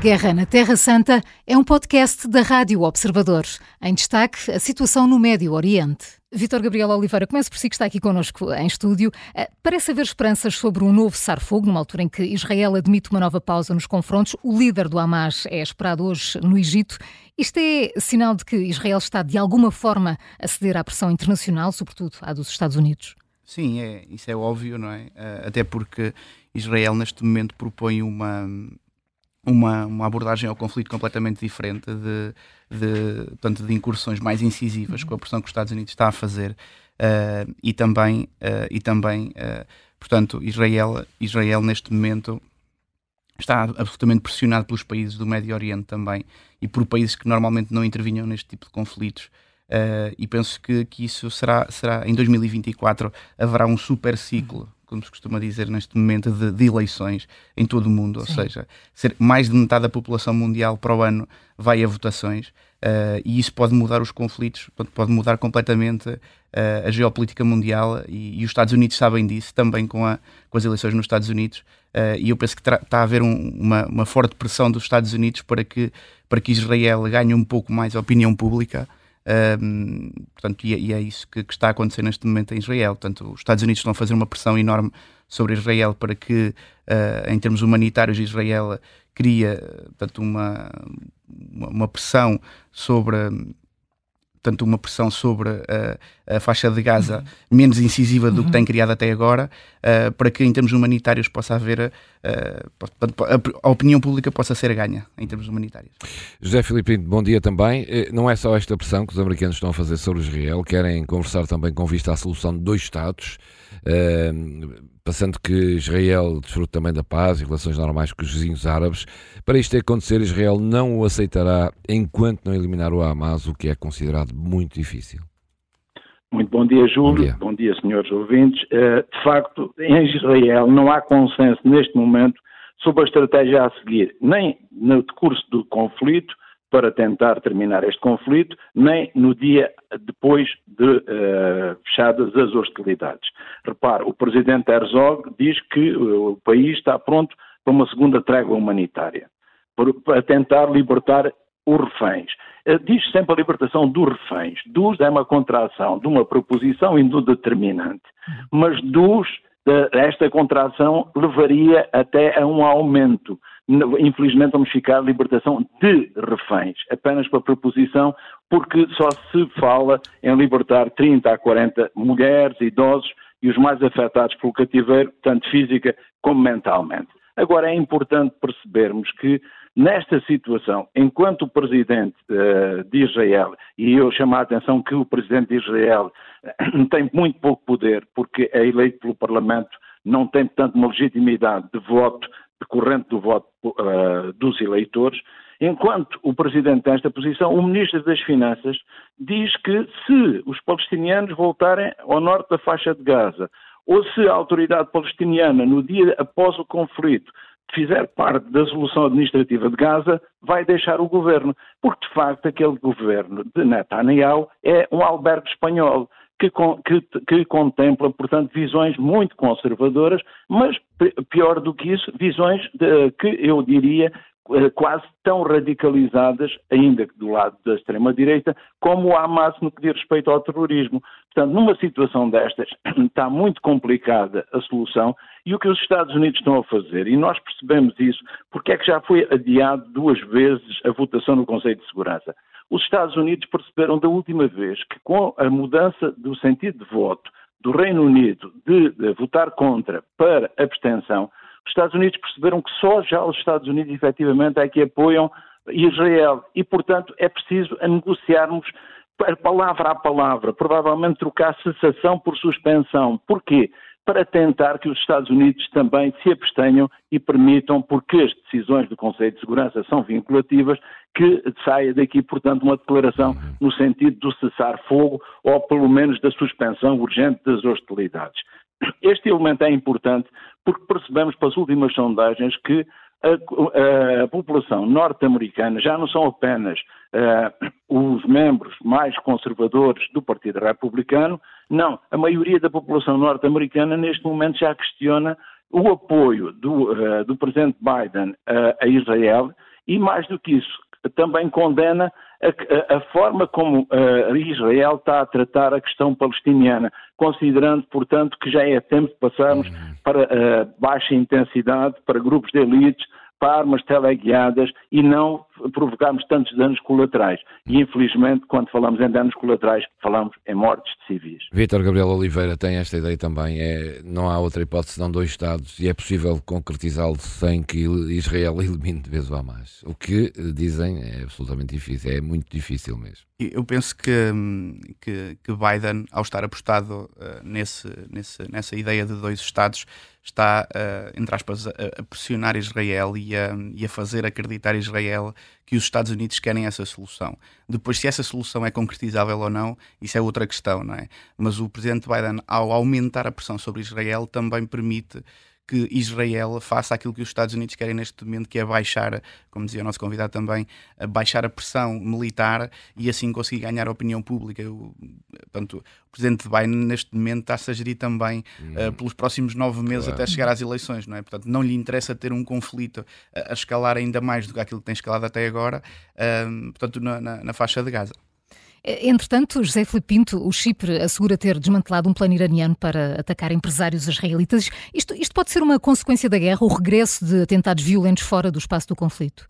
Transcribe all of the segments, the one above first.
Guerra na Terra Santa é um podcast da Rádio Observador. Em destaque, a situação no Médio Oriente. Vitor Gabriel Oliveira, começo por si que está aqui connosco em estúdio. Eh, parece haver esperanças sobre um novo cessar-fogo, numa altura em que Israel admite uma nova pausa nos confrontos. O líder do Hamas é esperado hoje no Egito. Isto é sinal de que Israel está, de alguma forma, a ceder à pressão internacional, sobretudo à dos Estados Unidos? Sim, é, isso é óbvio, não é? Eh, até porque Israel, neste momento, propõe uma, uma, uma abordagem ao conflito completamente diferente de, de, portanto, de incursões mais incisivas com a pressão que os Estados Unidos está a fazer uh, e também, uh, e também uh, portanto, Israel, Israel neste momento está absolutamente pressionado pelos países do Médio Oriente também e por países que normalmente não intervinham neste tipo de conflitos. e penso que, que isso será, será em 2024 haverá um super ciclo como se costuma dizer neste momento, de, de eleições em todo o mundo, ou Sim. seja, ser mais de metade da população mundial para o ano vai a votações uh, e isso pode mudar os conflitos, pode mudar completamente uh, a geopolítica mundial e, e, os Estados Unidos sabem disso, também com, a, com as eleições nos Estados Unidos, uh, e eu penso que está a haver um, uma, uma forte pressão dos Estados Unidos para que, para que Israel ganhe um pouco mais a opinião pública um, portanto, e, é, e, é isso que, que, está a acontecer neste momento em Israel. Portanto, os Estados Unidos estão a fazer uma pressão enorme sobre Israel para que, uh, em termos humanitários, Israel cria portanto, uma, uma pressão sobre portanto, uma pressão sobre a, a faixa de Gaza uhum. menos incisiva do uhum. que tem criado até agora, uh, para que em termos humanitários possa haver, a, a, opinião pública possa ser ganha em termos humanitários. José Filipe, bom dia também. Eh, não é só esta pressão que os americanos estão a fazer sobre Israel, querem conversar também com vista à solução de dois Estados. Uh, passando que Israel desfrute também da paz e relações normais com os vizinhos árabes. Para isto acontecer, Israel não o aceitará enquanto não eliminar o Hamas, o que é considerado muito difícil. Muito bom dia, Júlio. Bom dia, bom dia senhores ouvintes. Eh, de facto, em Israel não há consenso neste momento sobre a estratégia a seguir, nem no decurso do conflito, para tentar terminar este conflito, nem no dia depois de uh, fechadas as hostilidades. Repare, o presidente Herzog diz que o país está pronto para uma segunda trégua humanitária, para tentar libertar os reféns. Uh, diz sempre a libertação dos reféns. Dos é uma contração de uma proposição indeterminante, mas dos esta contração levaria até a um aumento. Infelizmente vamos ficar a libertação de reféns, apenas para proposição, porque só se fala em libertar 30 a 40 mulheres, idosos e os mais afetados pelo cativeiro, tanto física como mentalmente. Agora é importante percebermos que Nesta situação, enquanto o presidente uh, de Israel, e eu chamo a atenção que o presidente de Israel uh, tem muito pouco poder, porque é eleito pelo Parlamento, não tem, portanto, uma legitimidade de voto decorrente do voto uh, dos eleitores, enquanto o presidente tem esta posição, o ministro das Finanças diz que se os palestinianos voltarem ao norte da faixa de Gaza, ou se a autoridade palestiniana, no dia após o conflito, fizer parte da solução administrativa de Gaza, vai deixar o governo. Porque, de facto, aquele governo de Netanyahu é um albergue espanhol. Que, que, que, contempla, portanto, visões muito conservadoras, mas pior do que isso, visões de, que eu diria eh, quase tão radicalizadas, ainda que do lado da extrema-direita, como o Hamas no que diz respeito ao terrorismo. Portanto, numa situação destas, está muito complicada a solução e o que os Estados Unidos estão a fazer, e nós percebemos isso, porque é que já foi adiado duas vezes a votação no Conselho de Segurança. Os Estados Unidos perceberam da última vez que com a mudança do sentido de voto do Reino Unido de, de votar contra para abstenção, os Estados Unidos perceberam que só já os Estados Unidos efetivamente é que apoiam Israel e, portanto, é preciso negociarmos palavra a palavra, provavelmente trocar cessação por suspensão. Porquê? Para tentar que os Estados Unidos também se abstenham e permitam, porque as decisões do Conselho de Segurança são vinculativas, que saia daqui, portanto, uma declaração no sentido do cessar-fogo ou, pelo menos, da suspensão urgente das hostilidades. Este elemento é importante porque percebemos pelas últimas sondagens que a, a, população norte-americana já não são apenas uh, os membros mais conservadores do Partido Republicano, não, a maioria da população norte-americana neste momento já questiona o apoio do, uh, do presidente Biden uh, a Israel E mais do que isso, também condena a, a, forma como uh, Israel está a tratar a questão palestiniana, considerando, portanto, que já é tempo de passarmos uhum. para uh, baixa intensidade, para grupos de elites, para armas teleguiadas e não provocarmos tantos danos colaterais. E, infelizmente, quando falamos em danos colaterais, falamos em mortes de civis. Vítor Gabriel Oliveira tem esta ideia também. É, não há outra hipótese senão dois Estados e é possível concretizá-lo sem que Israel elimine de vez o Hamas. O que dizem é absolutamente difícil, é muito difícil mesmo. Eu penso que, que, que Biden, ao estar apostado uh, nesse, nesse, nessa ideia de dois Estados, está, uh, entre aspas, a, a, pressionar Israel e a, e a fazer acreditar Israel que os Estados Unidos querem essa solução. Depois, se essa solução é concretizável ou não, isso é outra questão, não é? Mas o presidente Biden, ao aumentar a pressão sobre Israel, também permite que Israel faça aquilo que os Estados Unidos querem neste momento, que é baixar, como dizia o nosso convidado também, baixar a pressão militar e assim conseguir ganhar a opinião pública. Eu, portanto, o presidente Biden neste momento está-se a gerir também hum, uh, pelos próximos nove meses claro. até chegar às eleições, não é? Portanto, não lhe interessa ter um conflito a, a escalar ainda mais do que aquilo que tem escalado até agora, uh, portanto, na, na, na faixa de Gaza. Eh, entretanto, José Filipe Pinto, o Chipre assegura ter desmantelado um plano iraniano para atacar empresários israelitas. Isto, isto pode ser uma consequência da guerra, o regresso de atentados violentos fora do espaço do conflito?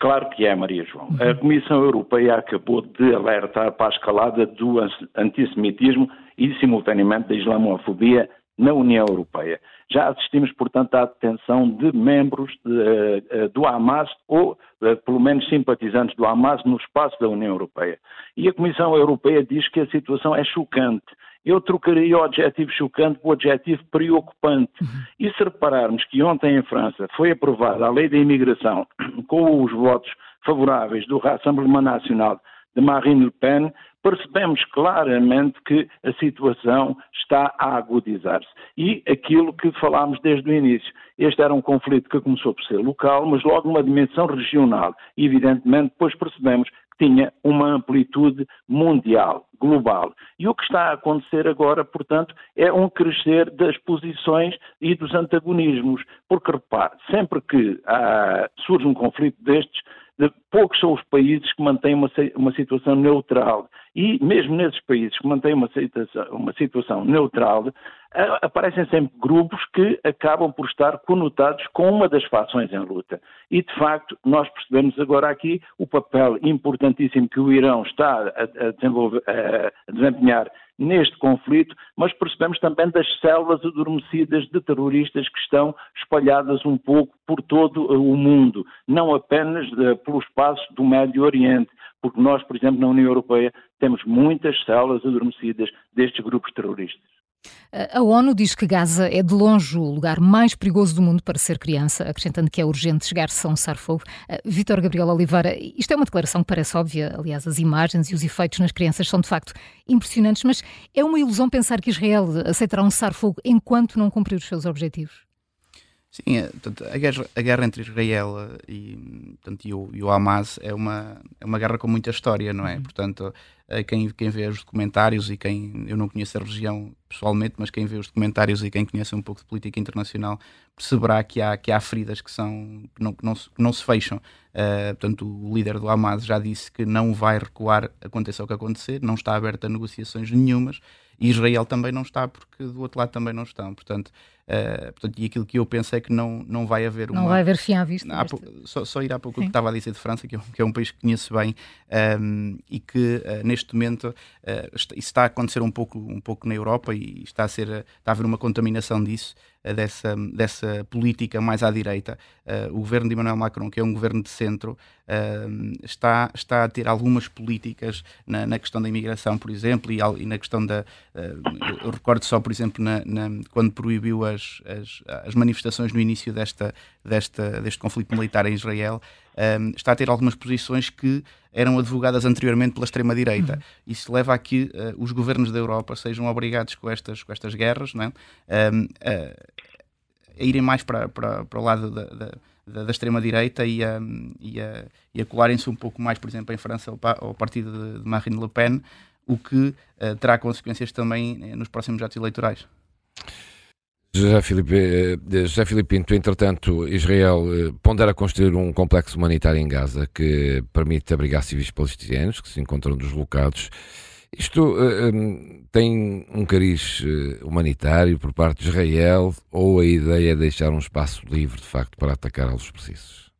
Claro que é, Maria João. A Comissão Europeia acabou de alertar para a escalada do antissemitismo e, simultaneamente, da islamofobia na União Europeia. Já assistimos, portanto, à detenção de membros de, uh, do Hamas ou, uh, pelo menos, simpatizantes do Hamas no espaço da União Europeia. E a Comissão Europeia diz que a situação é chocante. Eu trocaria o adjetivo chocante por adjetivo preocupante. Uhum. E se repararmos que ontem em França foi aprovada a lei da imigração com os votos favoráveis do Rassemblement Nacional de Marine Le Pen, percebemos claramente que a situação está a agudizar-se. E aquilo que falámos desde o início, este era um conflito que começou por ser local, mas logo numa dimensão regional. E, evidentemente, depois percebemos tinha uma amplitude mundial, global. E o que está a acontecer agora, portanto, é um crescer das posições e dos antagonismos. Porque, repare, sempre que ah, surge um conflito destes, poucos são os países que mantêm uma, uma situação neutral. E mesmo nesses países que mantêm uma situação, uma situação neutral, aparecem sempre grupos que acabam por estar conotados com uma das fações em luta. E, de facto, nós percebemos agora aqui o papel importantíssimo que o Irão está a, a, a desempenhar neste conflito, mas percebemos também das células adormecidas de terroristas que estão espalhadas um pouco por todo o mundo, não apenas de, pelo espaço do Médio Oriente, porque nós, por exemplo, na União Europeia, temos muitas células adormecidas destes grupos terroristas. A ONU diz que Gaza é de longe o lugar mais perigoso do mundo para ser criança, acrescentando que é urgente chegar-se a um cessar-fogo. Uh, Vítor Gabriel Oliveira, isto é uma declaração que parece óbvia, aliás, as imagens e os efeitos nas crianças são de facto impressionantes, mas é uma ilusão pensar que Israel aceitará um cessar-fogo enquanto não cumprir os seus objetivos? Sim, é, portanto, a, guerra, a guerra entre Israel e, portanto, e, o, e o Hamas é uma, é uma guerra com muita história, não é? Uhum. Portanto, quem, quem vê os documentários e quem. Eu não conheço a região pessoalmente, mas quem vê os documentários e quem conhece um pouco de política internacional perceberá que há, que há feridas que, são, que, não, que, não, se, que não se fecham. Uh, portanto, o líder do Hamas já disse que não vai recuar, aconteça o que acontecer, não está aberto a negociações nenhumas e Israel também não está, porque do outro lado também não estão. Portanto, Uh, portanto, e aquilo que eu penso é que não, não vai haver uma. Não vai haver fim à vista. Há, só, só ir há pouco o que estava a dizer de França, que é, um, que é um país que conheço bem um, ehm, e que uh, neste momento uh, isso está a acontecer um pouco, um pouco na Europa e está a, ser, está a haver uma contaminação disso dessa, dessa política mais à direita. Uh, o governo de Emmanuel Macron, que é um governo de centro, uh, está, está a ter algumas políticas na, na questão da imigração, por exemplo, e, e na questão da. Uh, eu recordo só, por exemplo, na, na, quando proibiu as, as, as, manifestações no início desta, desta, deste conflito militar em Israel. Um, está a ter algumas posições que eram advogadas anteriormente pela extrema-direita. Uhum. Isso leva a que uh, os governos da Europa sejam obrigados com estas, com estas guerras não é? um, a, a, irem mais para, para, para o lado da, da da, da extrema-direita e a, e a, e a colarem-se um pouco mais, por exemplo, em França, ao, partido de, de Marine Le Pen, o que uh, terá consequências também uh, nos próximos atos eleitorais. José Filipe, eh, José Filipe Pinto, entretanto, Israel eh, pondera construir um complexo humanitário em Gaza que permite abrigar civis palestinianos que se encontram deslocados. Isto uh, tem um cariz humanitário por parte de Israel ou a ideia é deixar um espaço livre, de facto, para atacar aos precisos?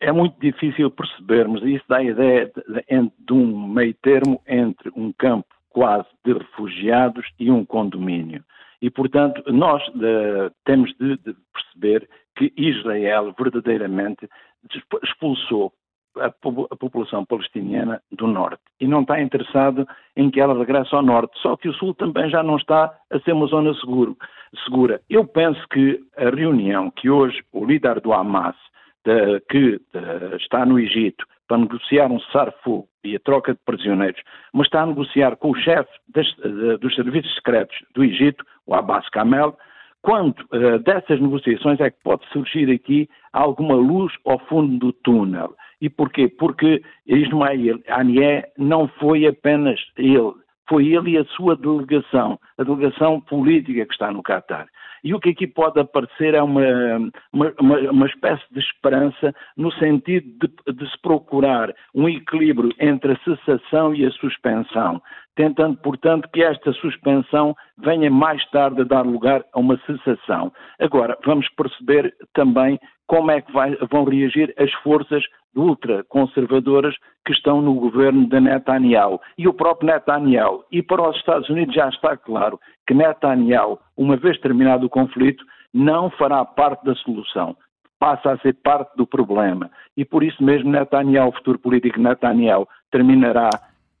É muito difícil percebermos, isso dá a ideia de, de um meio termo entre um campo quase de refugiados e um condomínio. E, portanto, nós de, temos de, de, perceber que Israel verdadeiramente expulsou a, a, população palestiniana do norte e não está interessado em que ela regresse ao norte. Só que o sul também já não está a ser uma zona seguro, segura. Eu penso que a reunião que hoje o líder do Hamas, de, que de, está no Egito, para negociar um cessar-fogo e a troca de prisioneiros, mas está a negociar com o chefe das, dos serviços secretos do Egito, o Abbas Kamel, quanto uh, dessas negociações é que pode surgir aqui alguma luz ao fundo do túnel. E porquê? Porque Ismael Anié não foi apenas ele, foi ele e a sua delegação, a delegação política que está no Catar. E o que aqui pode aparecer é uma, uma, uma espécie de esperança no sentido de, de, se procurar um equilíbrio entre a cessação e a suspensão, tentando, portanto, que esta suspensão venha mais tarde a dar lugar a uma cessação. Agora, vamos perceber também como é que vai, vão reagir as forças ultraconservadoras que estão no governo de Netanyahu e o próprio Netanyahu. E para os Estados Unidos já está claro que Netanyahu, uma vez terminado o conflito, não fará parte da solução. Passa a ser parte do problema. E por isso mesmo Netanyahu, o futuro político Netanyahu, terminará